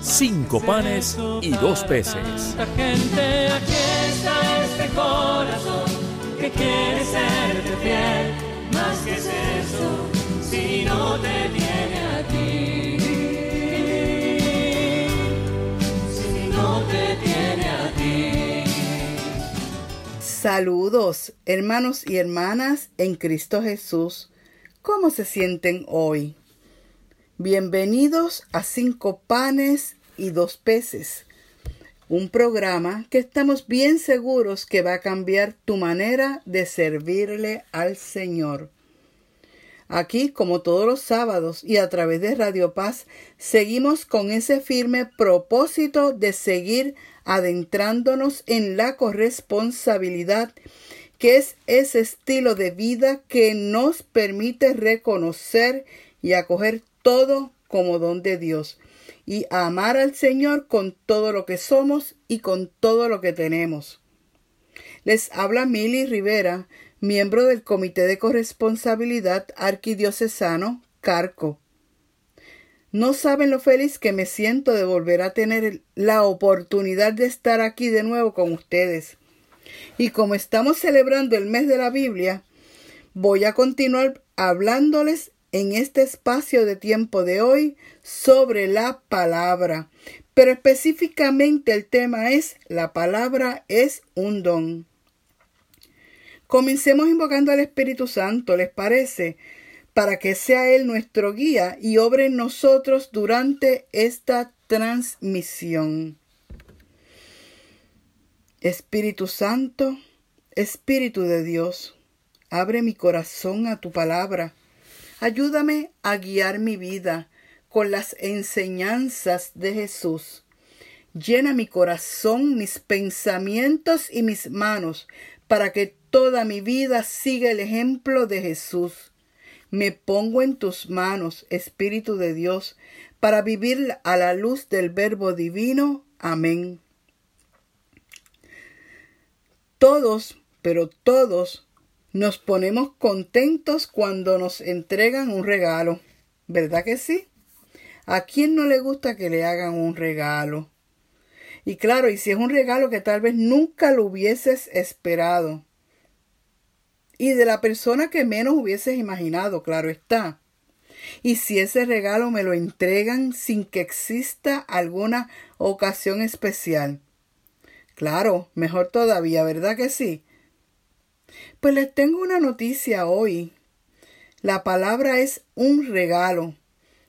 cinco panes y dos peces. Gente, aquí está este corazón que quiere serte fiel. Más que es eso, si no te tiene a ti. Si no te tiene a ti. Saludos, hermanos y hermanas en Cristo Jesús. ¿Cómo se sienten hoy? Bienvenidos a Cinco Panes y Dos Peces, un programa que estamos bien seguros que va a cambiar tu manera de servirle al Señor. Aquí, como todos los sábados y a través de Radio Paz, seguimos con ese firme propósito de seguir adentrándonos en la corresponsabilidad, que es ese estilo de vida que nos permite reconocer y acoger todo como don de Dios y amar al Señor con todo lo que somos y con todo lo que tenemos. Les habla Mili Rivera, miembro del Comité de Corresponsabilidad Arquidiocesano Carco. No saben lo feliz que me siento de volver a tener la oportunidad de estar aquí de nuevo con ustedes. Y como estamos celebrando el mes de la Biblia, voy a continuar hablándoles en este espacio de tiempo de hoy sobre la palabra. Pero específicamente el tema es la palabra es un don. Comencemos invocando al Espíritu Santo, ¿les parece? Para que sea Él nuestro guía y obre en nosotros durante esta transmisión. Espíritu Santo, Espíritu de Dios, abre mi corazón a tu palabra. Ayúdame a guiar mi vida con las enseñanzas de Jesús. Llena mi corazón, mis pensamientos y mis manos para que toda mi vida siga el ejemplo de Jesús. Me pongo en tus manos, Espíritu de Dios, para vivir a la luz del Verbo Divino. Amén. Todos, pero todos, nos ponemos contentos cuando nos entregan un regalo. ¿Verdad que sí? ¿A quién no le gusta que le hagan un regalo? Y claro, y si es un regalo que tal vez nunca lo hubieses esperado. Y de la persona que menos hubieses imaginado, claro está. Y si ese regalo me lo entregan sin que exista alguna ocasión especial. Claro, mejor todavía, ¿verdad que sí? Pues les tengo una noticia hoy. La palabra es un regalo,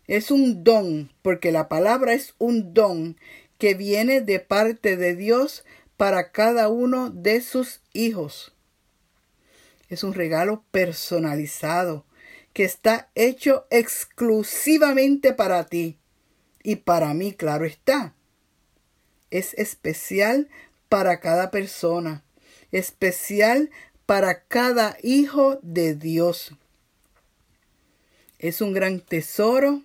es un don, porque la palabra es un don que viene de parte de Dios para cada uno de sus hijos. Es un regalo personalizado que está hecho exclusivamente para ti y para mí, claro está. Es especial para cada persona, especial para cada hijo de Dios. Es un gran tesoro,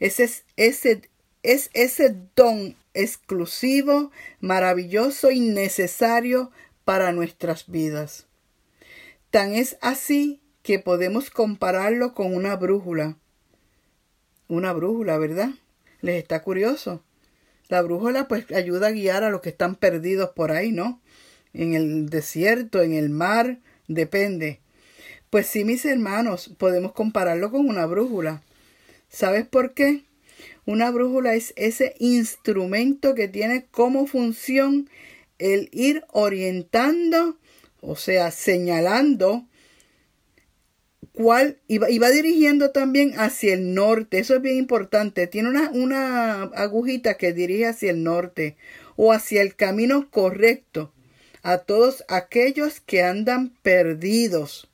es ese, es ese don exclusivo, maravilloso y necesario para nuestras vidas. Tan es así que podemos compararlo con una brújula. Una brújula, ¿verdad? ¿Les está curioso? La brújula pues ayuda a guiar a los que están perdidos por ahí, ¿no? En el desierto, en el mar, depende. Pues sí, mis hermanos, podemos compararlo con una brújula. ¿Sabes por qué? Una brújula es ese instrumento que tiene como función el ir orientando, o sea, señalando cuál, y va, dirigiendo también hacia el norte. Eso es bien importante. Tiene una, una agujita que dirige hacia el norte o hacia el camino correcto a todos aquellos que andan perdidos.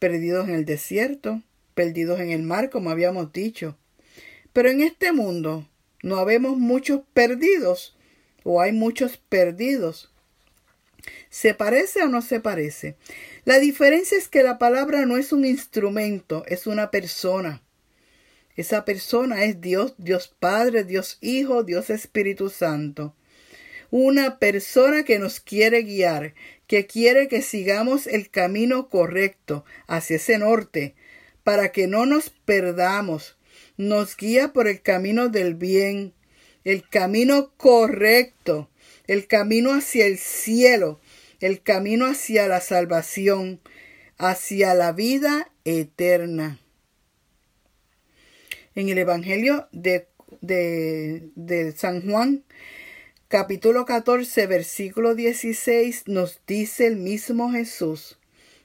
Perdidos en el desierto, perdidos en el mar, como habíamos dicho. Pero en este mundo no habemos muchos perdidos, o hay muchos perdidos. ¿Se parece o no se parece? La diferencia es que la palabra no es un instrumento, es una persona. Esa persona es Dios, Dios Padre, Dios Hijo, Dios Espíritu Santo. Una persona que nos quiere guiar, que quiere que sigamos el camino correcto hacia ese norte, para que no nos perdamos. Nos guía por el camino del bien, el camino correcto, el camino hacia el cielo, el camino hacia la salvación, hacia la vida eterna. En el Evangelio de, de, San Juan, capítulo 14, versículo 16, nos dice el mismo Jesús,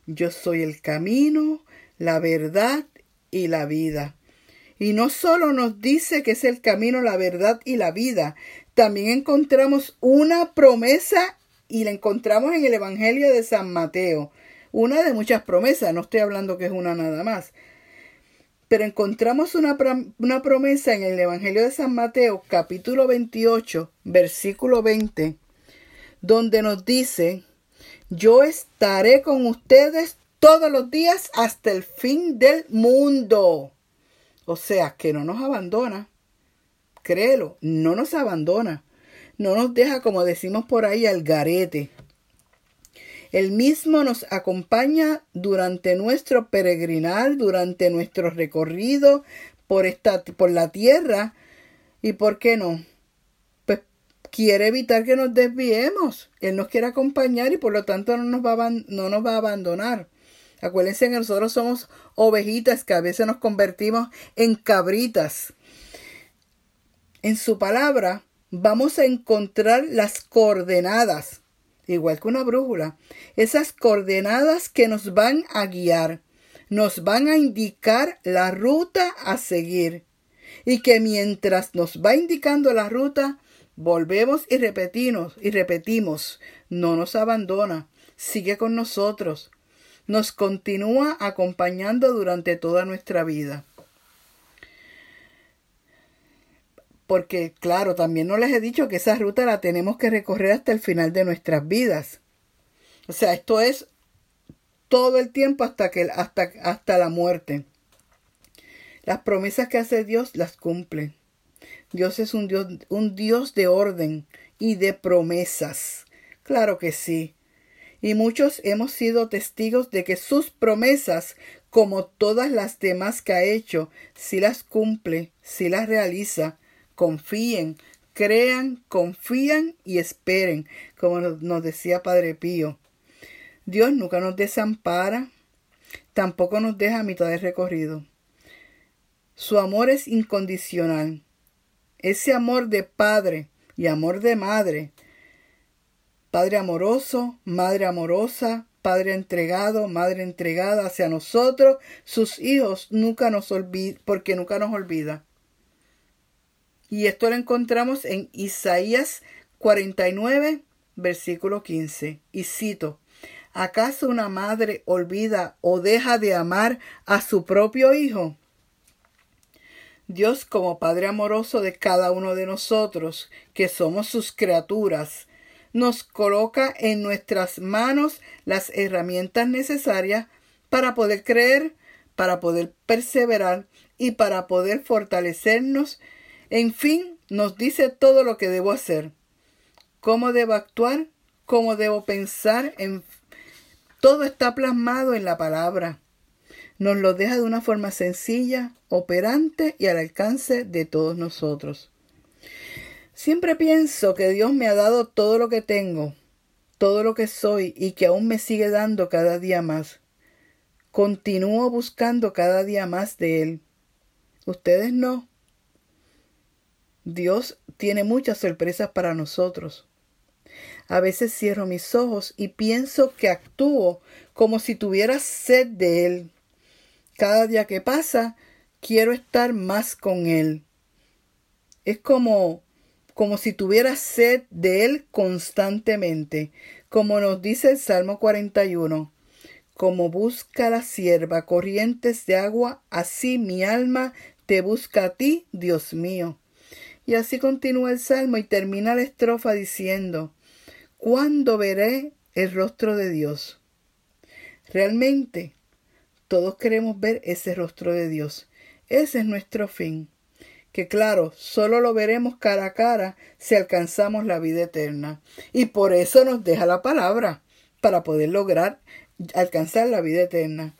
yo soy el camino, la verdad y la vida. Y no solo nos dice que es el camino, la verdad y la vida, también encontramos una promesa y la encontramos en el Evangelio de San Mateo. Una de muchas promesas, no estoy hablando que es una nada más. Pero encontramos una, una promesa en el Evangelio de San Mateo, capítulo 28, versículo 20, donde nos dice, yo estaré con ustedes todos los días hasta el fin del mundo. O sea, que no nos abandona. Créelo, no nos abandona. No nos deja, como decimos por ahí, al garete. Él mismo nos acompaña durante nuestro peregrinar, durante nuestro recorrido por, esta, por la tierra. ¿Y por qué no? Pues quiere evitar que nos desviemos. Él nos quiere acompañar y por lo tanto no nos va a, no nos va a abandonar. Acuérdense que nosotros somos ovejitas que a veces nos convertimos en cabritas. En su palabra vamos a encontrar las coordenadas, igual que una brújula, esas coordenadas que nos van a guiar, nos van a indicar la ruta a seguir. Y que mientras nos va indicando la ruta, volvemos y repetimos y repetimos, no nos abandona, sigue con nosotros, nos continúa acompañando durante toda nuestra vida. Porque claro, también no les he dicho que esa ruta la tenemos que recorrer hasta el final de nuestras vidas. O sea, esto es todo el tiempo hasta que hasta, hasta la muerte. Las promesas que hace Dios las cumple. Dios es un Dios, un Dios de orden y de promesas. Claro que sí. Y muchos hemos sido testigos de que sus promesas, como todas las demás que ha hecho, si las cumple, si las realiza, confíen, crean, confían y esperen, como nos decía Padre Pío. Dios nunca nos desampara, tampoco nos deja a mitad de recorrido. Su amor es incondicional. Ese amor de padre y amor de madre. Padre amoroso, madre amorosa, padre entregado, madre entregada hacia nosotros, sus hijos, nunca nos olvida, porque nunca nos olvida. Y esto lo encontramos en Isaías 49, versículo 15. Y cito, ¿acaso una madre olvida o deja de amar a su propio hijo? Dios como Padre amoroso de cada uno de nosotros, que somos sus criaturas, nos coloca en nuestras manos las herramientas necesarias para poder creer, para poder perseverar y para poder fortalecernos en fin, nos dice todo lo que debo hacer, cómo debo actuar, cómo debo pensar. En... Todo está plasmado en la palabra. Nos lo deja de una forma sencilla, operante y al alcance de todos nosotros. Siempre pienso que Dios me ha dado todo lo que tengo, todo lo que soy y que aún me sigue dando cada día más. Continúo buscando cada día más de Él. Ustedes no. Dios tiene muchas sorpresas para nosotros. A veces cierro mis ojos y pienso que actúo como si tuviera sed de Él. Cada día que pasa, quiero estar más con Él. Es como, como si tuviera sed de Él constantemente, como nos dice el Salmo 41. Como busca la sierva corrientes de agua, así mi alma te busca a ti, Dios mío. Y así continúa el salmo y termina la estrofa diciendo, ¿cuándo veré el rostro de Dios? Realmente, todos queremos ver ese rostro de Dios. Ese es nuestro fin. Que claro, solo lo veremos cara a cara si alcanzamos la vida eterna. Y por eso nos deja la palabra, para poder lograr alcanzar la vida eterna.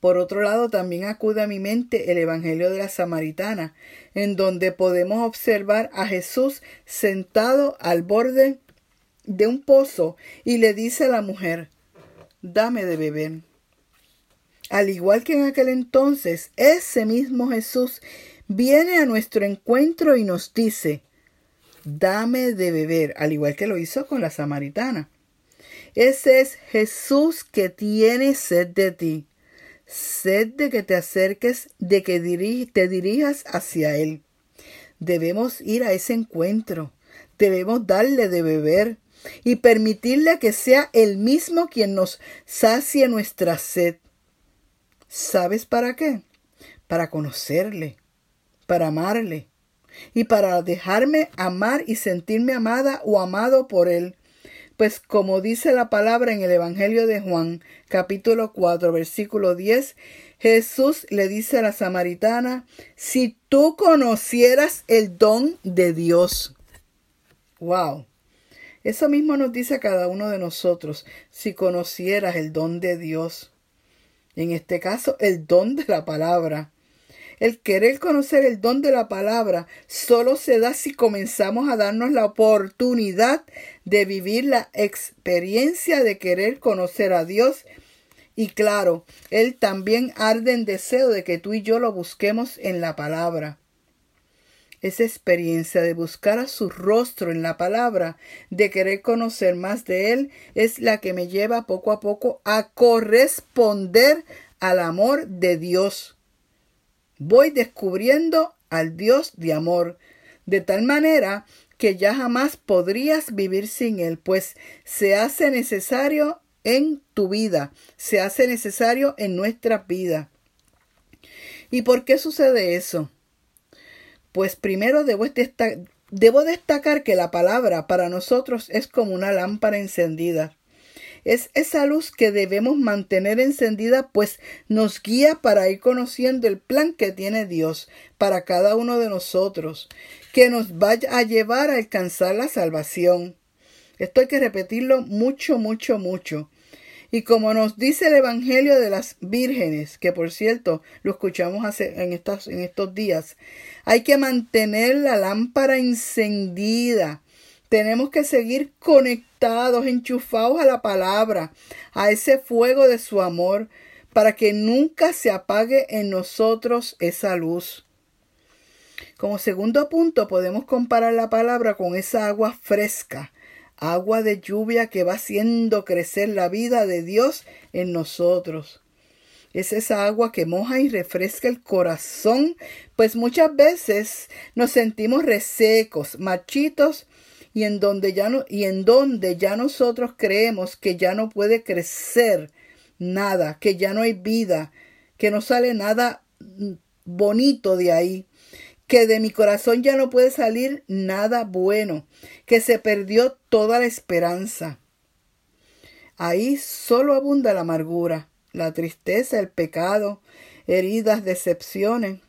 Por otro lado, también acude a mi mente el Evangelio de la Samaritana, en donde podemos observar a Jesús sentado al borde de un pozo y le dice a la mujer, dame de beber. Al igual que en aquel entonces, ese mismo Jesús viene a nuestro encuentro y nos dice, dame de beber, al igual que lo hizo con la samaritana. Ese es Jesús que tiene sed de ti, sed de que te acerques, de que te dirijas hacia Él. Debemos ir a ese encuentro, debemos darle de beber y permitirle que sea Él mismo quien nos sacie nuestra sed. ¿Sabes para qué? Para conocerle, para amarle y para dejarme amar y sentirme amada o amado por Él. Pues como dice la palabra en el Evangelio de Juan, capítulo 4, versículo 10, Jesús le dice a la samaritana, si tú conocieras el don de Dios. Wow. Eso mismo nos dice a cada uno de nosotros, si conocieras el don de Dios en este caso el don de la palabra. El querer conocer el don de la palabra solo se da si comenzamos a darnos la oportunidad de vivir la experiencia de querer conocer a Dios. Y claro, Él también arde en deseo de que tú y yo lo busquemos en la palabra. Esa experiencia de buscar a su rostro en la palabra, de querer conocer más de Él, es la que me lleva poco a poco a corresponder al amor de Dios. Voy descubriendo al Dios de amor, de tal manera que ya jamás podrías vivir sin Él, pues se hace necesario en tu vida, se hace necesario en nuestra vida. ¿Y por qué sucede eso? Pues primero debo, debo destacar que la palabra para nosotros es como una lámpara encendida. Es esa luz que debemos mantener encendida, pues nos guía para ir conociendo el plan que tiene Dios para cada uno de nosotros, que nos vaya a llevar a alcanzar la salvación. Esto hay que repetirlo mucho, mucho, mucho. Y como nos dice el Evangelio de las vírgenes, que por cierto lo escuchamos hace, en, en estos días, hay que mantener la lámpara encendida. Tenemos que seguir conectados, enchufados a la palabra, a ese fuego de su amor, para que nunca se apague en nosotros esa luz. Como segundo punto podemos comparar la palabra con esa agua fresca agua de lluvia que va haciendo crecer la vida de Dios en nosotros. Es esa agua que moja y refresca el corazón, pues muchas veces nos sentimos resecos, machitos, y en donde ya no, y en donde ya nosotros creemos que ya no puede crecer nada, que ya no hay vida, que no sale nada bonito de ahí que de mi corazón ya no puede salir nada bueno, que se perdió toda la esperanza. Ahí solo abunda la amargura, la tristeza, el pecado, heridas, decepciones,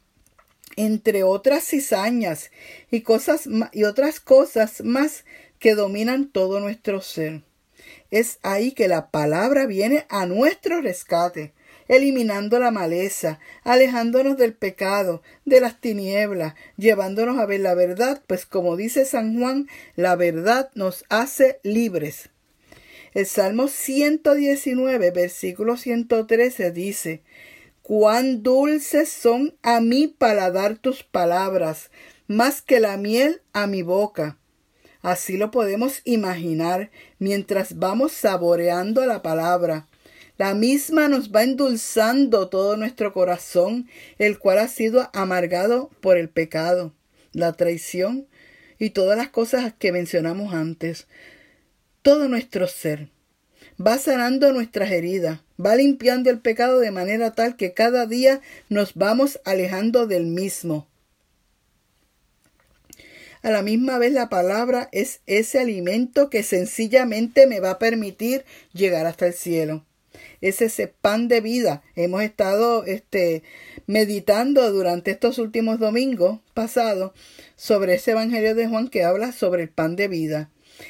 entre otras cizañas y cosas y otras cosas más que dominan todo nuestro ser. Es ahí que la palabra viene a nuestro rescate eliminando la maleza, alejándonos del pecado, de las tinieblas, llevándonos a ver la verdad, pues como dice San Juan, la verdad nos hace libres. El Salmo 119, versículo 113 dice, Cuán dulces son a mi paladar tus palabras, más que la miel a mi boca. Así lo podemos imaginar mientras vamos saboreando la palabra. La misma nos va endulzando todo nuestro corazón, el cual ha sido amargado por el pecado, la traición y todas las cosas que mencionamos antes. Todo nuestro ser va sanando nuestras heridas, va limpiando el pecado de manera tal que cada día nos vamos alejando del mismo. A la misma vez la palabra es ese alimento que sencillamente me va a permitir llegar hasta el cielo. Es ese pan de vida. Hemos estado este, meditando durante estos últimos domingos pasados sobre ese Evangelio de Juan que habla sobre el pan de vida.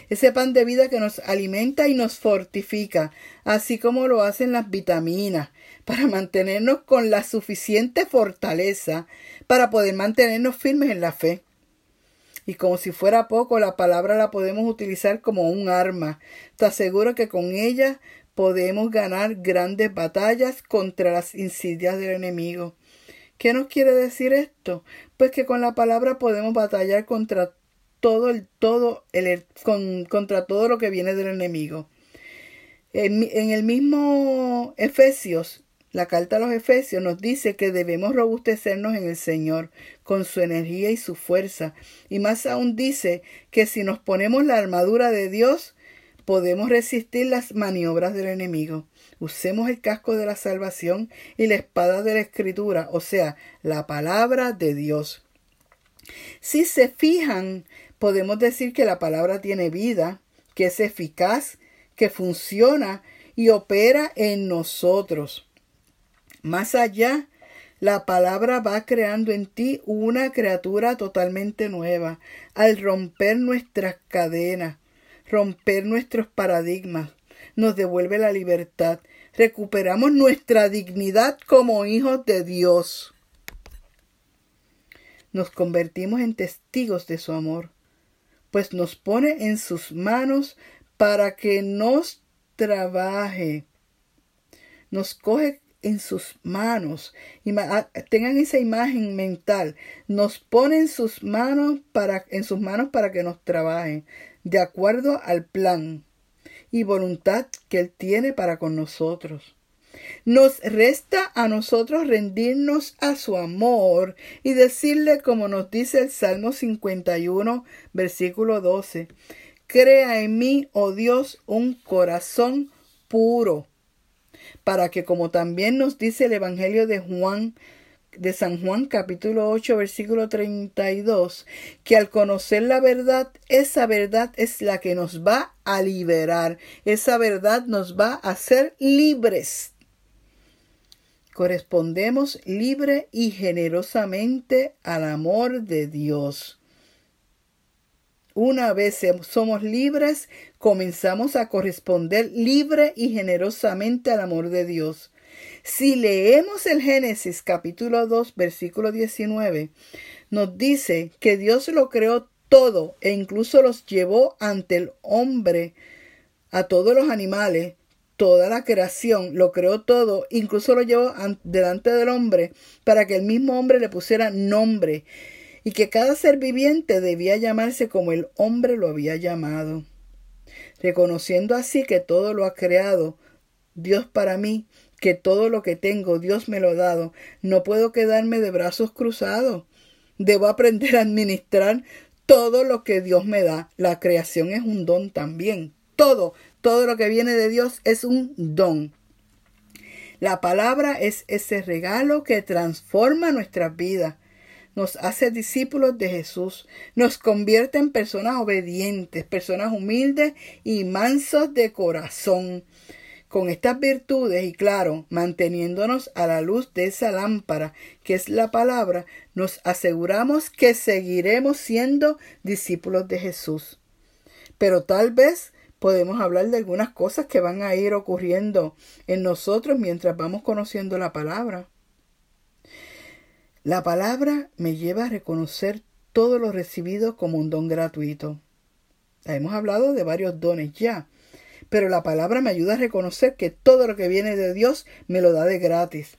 Ese pan de vida que nos alimenta y nos fortifica, así como lo hacen las vitaminas, para mantenernos con la suficiente fortaleza para poder mantenernos firmes en la fe. Y como si fuera poco, la palabra la podemos utilizar como un arma. Te aseguro que con ella podemos ganar grandes batallas contra las insidias del enemigo. ¿Qué nos quiere decir esto? Pues que con la palabra podemos batallar contra todo el todo el, contra todo lo que viene del enemigo. En, en el mismo Efesios, la carta a los Efesios nos dice que debemos robustecernos en el Señor con su energía y su fuerza. Y más aún dice que si nos ponemos la armadura de Dios, podemos resistir las maniobras del enemigo. Usemos el casco de la salvación y la espada de la escritura, o sea, la palabra de Dios. Si se fijan, podemos decir que la palabra tiene vida, que es eficaz, que funciona y opera en nosotros. Más allá, la palabra va creando en ti una criatura totalmente nueva al romper nuestras cadenas, romper nuestros paradigmas, nos devuelve la libertad, recuperamos nuestra dignidad como hijos de Dios. Nos convertimos en testigos de su amor pues nos pone en sus manos para que nos trabaje. Nos coge en sus manos. Ah, tengan esa imagen mental. Nos pone en sus manos para, en sus manos para que nos trabaje, de acuerdo al plan y voluntad que Él tiene para con nosotros. Nos resta a nosotros rendirnos a su amor y decirle como nos dice el Salmo 51, versículo 12, Crea en mí, oh Dios, un corazón puro, para que como también nos dice el Evangelio de Juan, de San Juan capítulo 8 versículo 32, que al conocer la verdad, esa verdad es la que nos va a liberar, esa verdad nos va a hacer libres correspondemos libre y generosamente al amor de Dios. Una vez somos libres, comenzamos a corresponder libre y generosamente al amor de Dios. Si leemos el Génesis capítulo 2 versículo 19, nos dice que Dios lo creó todo e incluso los llevó ante el hombre, a todos los animales, toda la creación, lo creó todo, incluso lo llevó delante del hombre para que el mismo hombre le pusiera nombre y que cada ser viviente debía llamarse como el hombre lo había llamado. Reconociendo así que todo lo ha creado Dios para mí, que todo lo que tengo Dios me lo ha dado, no puedo quedarme de brazos cruzados. Debo aprender a administrar todo lo que Dios me da. La creación es un don también. Todo, todo lo que viene de Dios es un don. La palabra es ese regalo que transforma nuestras vidas, nos hace discípulos de Jesús, nos convierte en personas obedientes, personas humildes y mansos de corazón. Con estas virtudes y claro, manteniéndonos a la luz de esa lámpara que es la palabra, nos aseguramos que seguiremos siendo discípulos de Jesús. Pero tal vez podemos hablar de algunas cosas que van a ir ocurriendo en nosotros mientras vamos conociendo la palabra. La palabra me lleva a reconocer todo lo recibido como un don gratuito. Hemos hablado de varios dones ya, pero la palabra me ayuda a reconocer que todo lo que viene de Dios me lo da de gratis.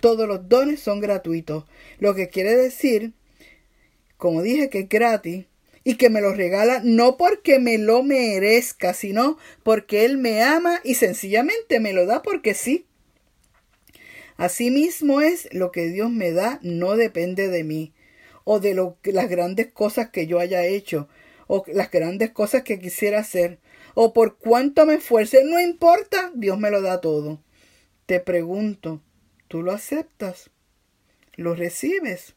Todos los dones son gratuitos, lo que quiere decir, como dije que es gratis, y que me lo regala no porque me lo merezca, sino porque Él me ama y sencillamente me lo da porque sí. Asimismo es lo que Dios me da no depende de mí o de lo, las grandes cosas que yo haya hecho o las grandes cosas que quisiera hacer o por cuánto me esfuerce, no importa, Dios me lo da todo. Te pregunto, ¿tú lo aceptas? ¿Lo recibes?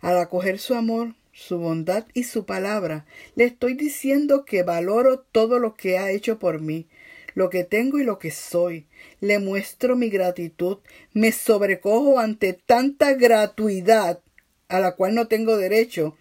Al acoger su amor, su bondad y su palabra. Le estoy diciendo que valoro todo lo que ha hecho por mí, lo que tengo y lo que soy. Le muestro mi gratitud, me sobrecojo ante tanta gratuidad a la cual no tengo derecho,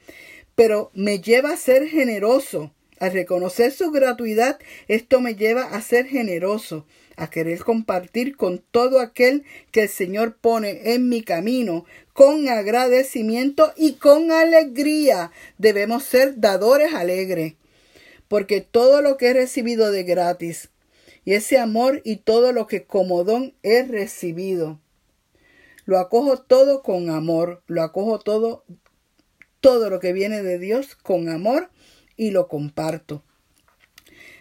pero me lleva a ser generoso. Al reconocer su gratuidad, esto me lleva a ser generoso, a querer compartir con todo aquel que el Señor pone en mi camino, con agradecimiento y con alegría. Debemos ser dadores alegres, porque todo lo que he recibido de gratis, y ese amor y todo lo que como don he recibido, lo acojo todo con amor, lo acojo todo, todo lo que viene de Dios con amor y lo comparto.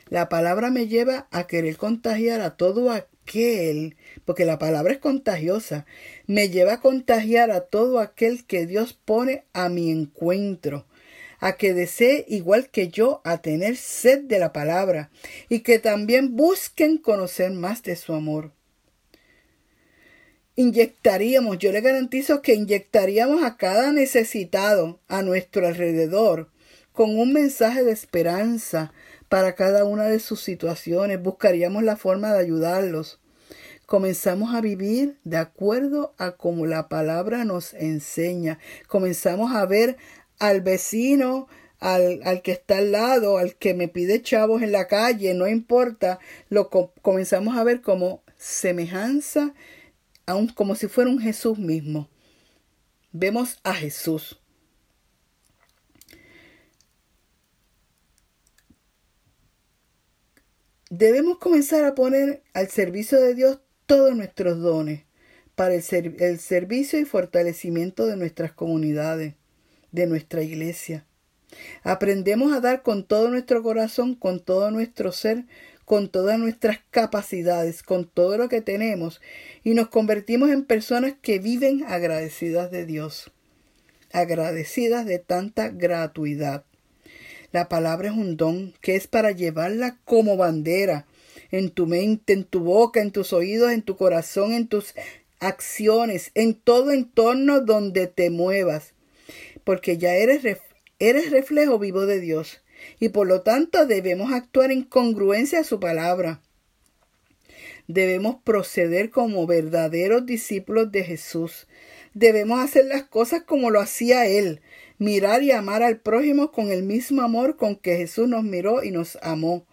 La palabra me lleva a querer contagiar a todo aquel, porque la palabra es contagiosa, me lleva a contagiar a todo aquel que Dios pone a mi encuentro, a que desee igual que yo a tener sed de la palabra y que también busquen conocer más de su amor. Inyectaríamos, yo le garantizo que inyectaríamos a cada necesitado a nuestro alrededor con un mensaje de esperanza, para cada una de sus situaciones, buscaríamos la forma de ayudarlos. Comenzamos a vivir de acuerdo a como la palabra nos enseña. Comenzamos a ver al vecino, al, al, que está al lado, al que me pide chavos en la calle, no importa, lo comenzamos a ver como semejanza, aun como si fuera un Jesús mismo. Vemos a Jesús. Debemos comenzar a poner al servicio de Dios todos nuestros dones para el, servicio y fortalecimiento de nuestras comunidades, de nuestra iglesia. Aprendemos a dar con todo nuestro corazón, con todo nuestro ser, con todas nuestras capacidades, con todo lo que tenemos, y nos convertimos en personas que viven agradecidas de Dios, agradecidas de tanta gratuidad. La palabra es un don que es para llevarla como bandera en tu mente, en tu boca, en tus oídos, en tu corazón, en tus acciones, en todo entorno donde te muevas, porque ya eres, eres reflejo vivo de Dios y por lo tanto debemos actuar en congruencia a su palabra. Debemos proceder como verdaderos discípulos de Jesús. Debemos hacer las cosas como lo hacía Él, mirar y amar al prójimo con el mismo amor con que Jesús nos miró y nos amó,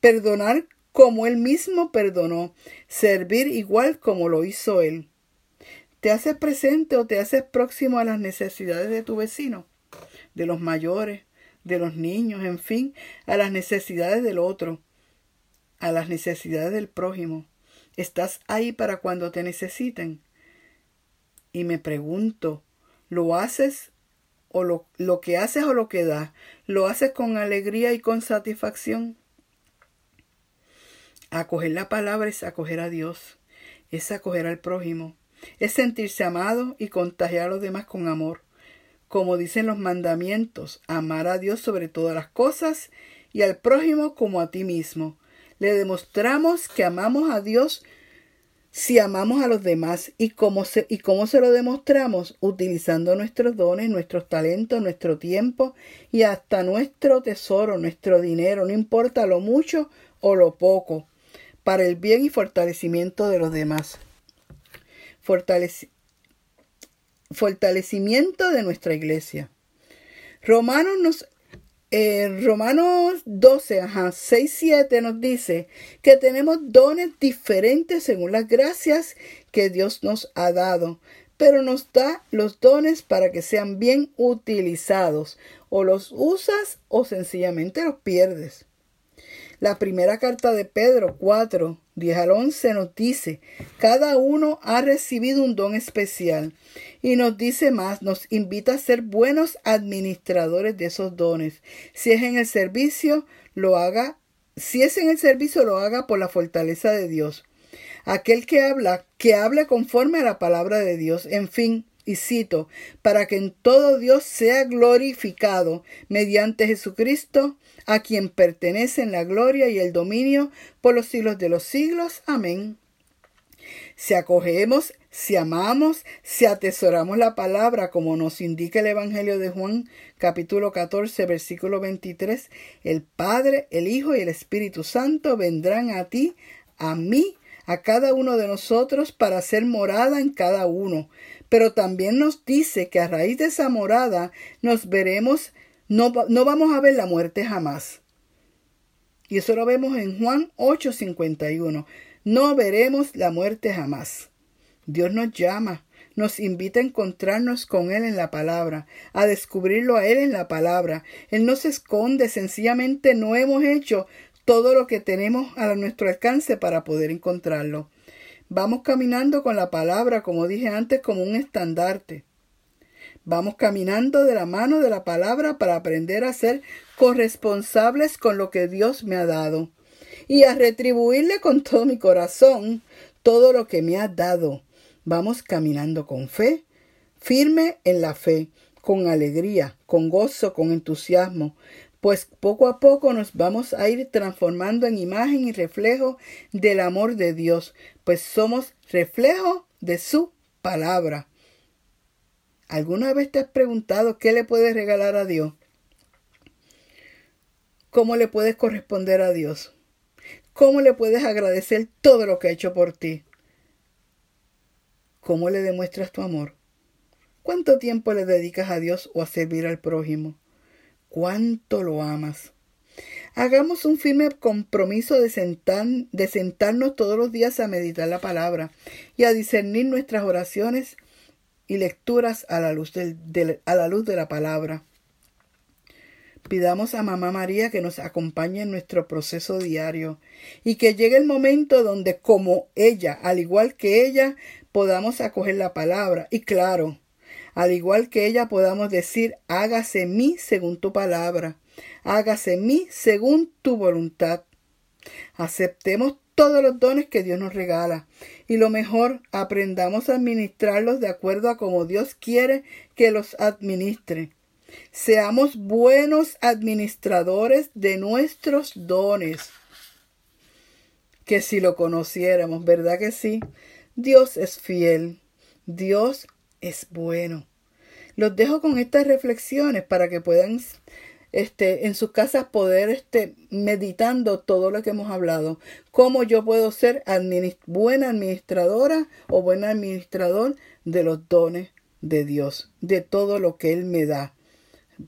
perdonar como Él mismo perdonó, servir igual como lo hizo Él. ¿Te haces presente o te haces próximo a las necesidades de tu vecino, de los mayores, de los niños, en fin, a las necesidades del otro, a las necesidades del prójimo? ¿Estás ahí para cuando te necesiten? Y me pregunto, ¿lo haces o lo, lo que haces o lo que das, lo haces con alegría y con satisfacción. Acoger la palabra es acoger a Dios, es acoger al prójimo, es sentirse amado y contagiar a los demás con amor. Como dicen los mandamientos, amar a Dios sobre todas las cosas y al prójimo como a ti mismo. Le demostramos que amamos a Dios si amamos a los demás y cómo se, y cómo se lo demostramos utilizando nuestros dones, nuestros talentos, nuestro tiempo y hasta nuestro tesoro, nuestro dinero, no importa lo mucho o lo poco, para el bien y fortalecimiento de los demás. fortalecimiento de nuestra iglesia. Romanos nos Romanos 12, ajá, 6, 7 nos dice que tenemos dones diferentes según las gracias que Dios nos ha dado, pero nos da los dones para que sean bien utilizados. O los usas o sencillamente los pierdes. La primera carta de Pedro 4, 10 al 11 nos dice, cada uno ha recibido un don especial y nos dice más, nos invita a ser buenos administradores de esos dones. Si es en el servicio, lo haga, si es en el servicio, lo haga por la fortaleza de Dios. Aquel que habla, que hable conforme a la palabra de Dios. En fin, y cito, para que en todo Dios sea glorificado mediante Jesucristo, a quien pertenecen la gloria y el dominio por los siglos de los siglos. Amén. Si acogemos, si amamos, si atesoramos la palabra, como nos indica el Evangelio de Juan, capítulo 14, versículo 23, el Padre, el Hijo y el Espíritu Santo vendrán a ti, a mí, a cada uno de nosotros para hacer morada en cada uno. Pero también nos dice que a raíz de esa morada nos veremos, no, no vamos a ver la muerte jamás. Y eso lo vemos en Juan 8:51. No veremos la muerte jamás. Dios nos llama, nos invita a encontrarnos con Él en la palabra, a descubrirlo a Él en la palabra. Él no se esconde, sencillamente no hemos hecho todo lo que tenemos a nuestro alcance para poder encontrarlo. Vamos caminando con la palabra, como dije antes, como un estandarte. Vamos caminando de la mano de la palabra para aprender a ser corresponsables con lo que Dios me ha dado y a retribuirle con todo mi corazón todo lo que me ha dado. Vamos caminando con fe, firme en la fe, con alegría, con gozo, con entusiasmo, pues poco a poco nos vamos a ir transformando en imagen y reflejo del amor de Dios, pues somos reflejo de su palabra. ¿Alguna vez te has preguntado qué le puedes regalar a Dios? ¿Cómo le puedes corresponder a Dios? ¿Cómo le puedes agradecer todo lo que ha hecho por ti? ¿Cómo le demuestras tu amor? ¿Cuánto tiempo le dedicas a Dios o a servir al prójimo? ¿Cuánto lo amas? Hagamos un firme compromiso de, sentarnos todos los días a meditar la palabra y a discernir nuestras oraciones y lecturas a la, luz de la palabra. Pidamos a Mamá María que nos acompañe en nuestro proceso diario y que llegue el momento donde como ella, al igual que ella, podamos acoger la palabra y claro, al igual que ella podamos decir, hágase mí según tu palabra, hágase mí según tu voluntad. Aceptemos todos los dones que Dios nos regala y lo mejor, aprendamos a administrarlos de acuerdo a como Dios quiere que los administre. Seamos buenos administradores de nuestros dones. Que si lo conociéramos, ¿verdad que sí? Dios es fiel. Dios es bueno. Los dejo con estas reflexiones para que puedan este, en sus casas poder este, meditando todo lo que hemos hablado. Cómo yo puedo ser buena administradora o buen administrador de los dones de Dios, de todo lo que Él me da.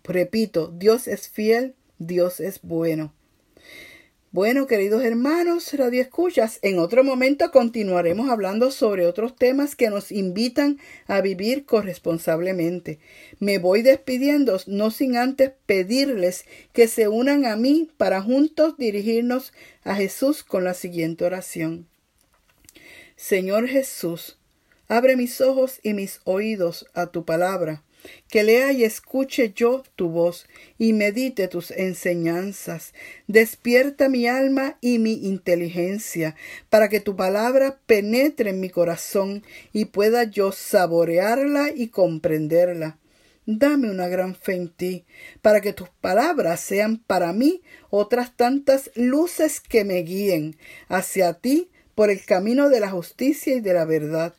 Repito, Dios es fiel, Dios es bueno. Bueno, queridos hermanos, radio escuchas, en otro momento continuaremos hablando sobre otros temas que nos invitan a vivir corresponsablemente. Me voy despidiendo, no sin antes pedirles que se unan a mí para juntos dirigirnos a Jesús con la siguiente oración. Señor Jesús, abre mis ojos y mis oídos a tu palabra que lea y escuche yo tu voz y medite tus enseñanzas. Despierta mi alma y mi inteligencia, para que tu palabra penetre en mi corazón y pueda yo saborearla y comprenderla. Dame una gran fe en ti, para que tus palabras sean para mí otras tantas luces que me guíen hacia ti por el camino de la justicia y de la verdad.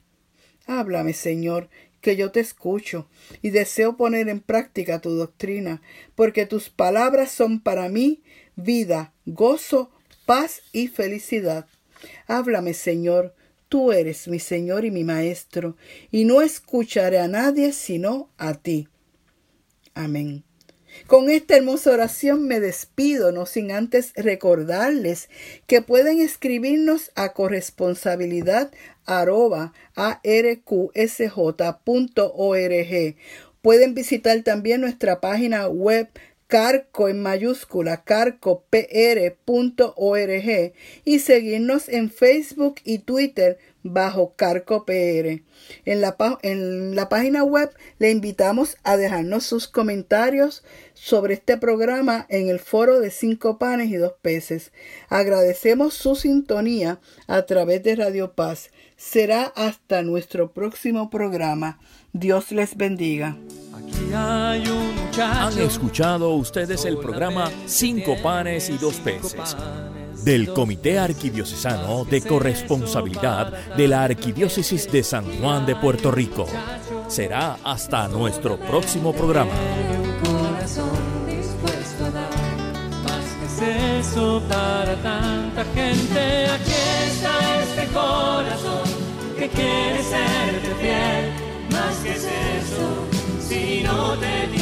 Háblame, Señor, que yo te escucho y deseo poner en práctica tu doctrina, porque tus palabras son para mí vida, gozo, paz y felicidad. Háblame, Señor, tú eres mi Señor y mi Maestro, y no escucharé a nadie sino a ti. Amén. Con esta hermosa oración me despido, no sin antes recordarles que pueden escribirnos a corresponsabilidad arroba arqsj.org. Pueden visitar también nuestra página web carco en mayúscula carcopr.org y seguirnos en Facebook y Twitter bajo carcopr. En la, en la página web le invitamos a dejarnos sus comentarios sobre este programa en el foro de cinco panes y dos peces. Agradecemos su sintonía a través de Radio Paz. Será hasta nuestro próximo programa. Dios les bendiga. Han escuchado ustedes el programa Cinco panes y dos peces del Comité Arquidiocesano de Corresponsabilidad de la Arquidiócesis de San Juan de Puerto Rico. Será hasta nuestro próximo programa. para tanta gente. Aquí está este corazón que quiere serte fiel. Más que es eso, si no te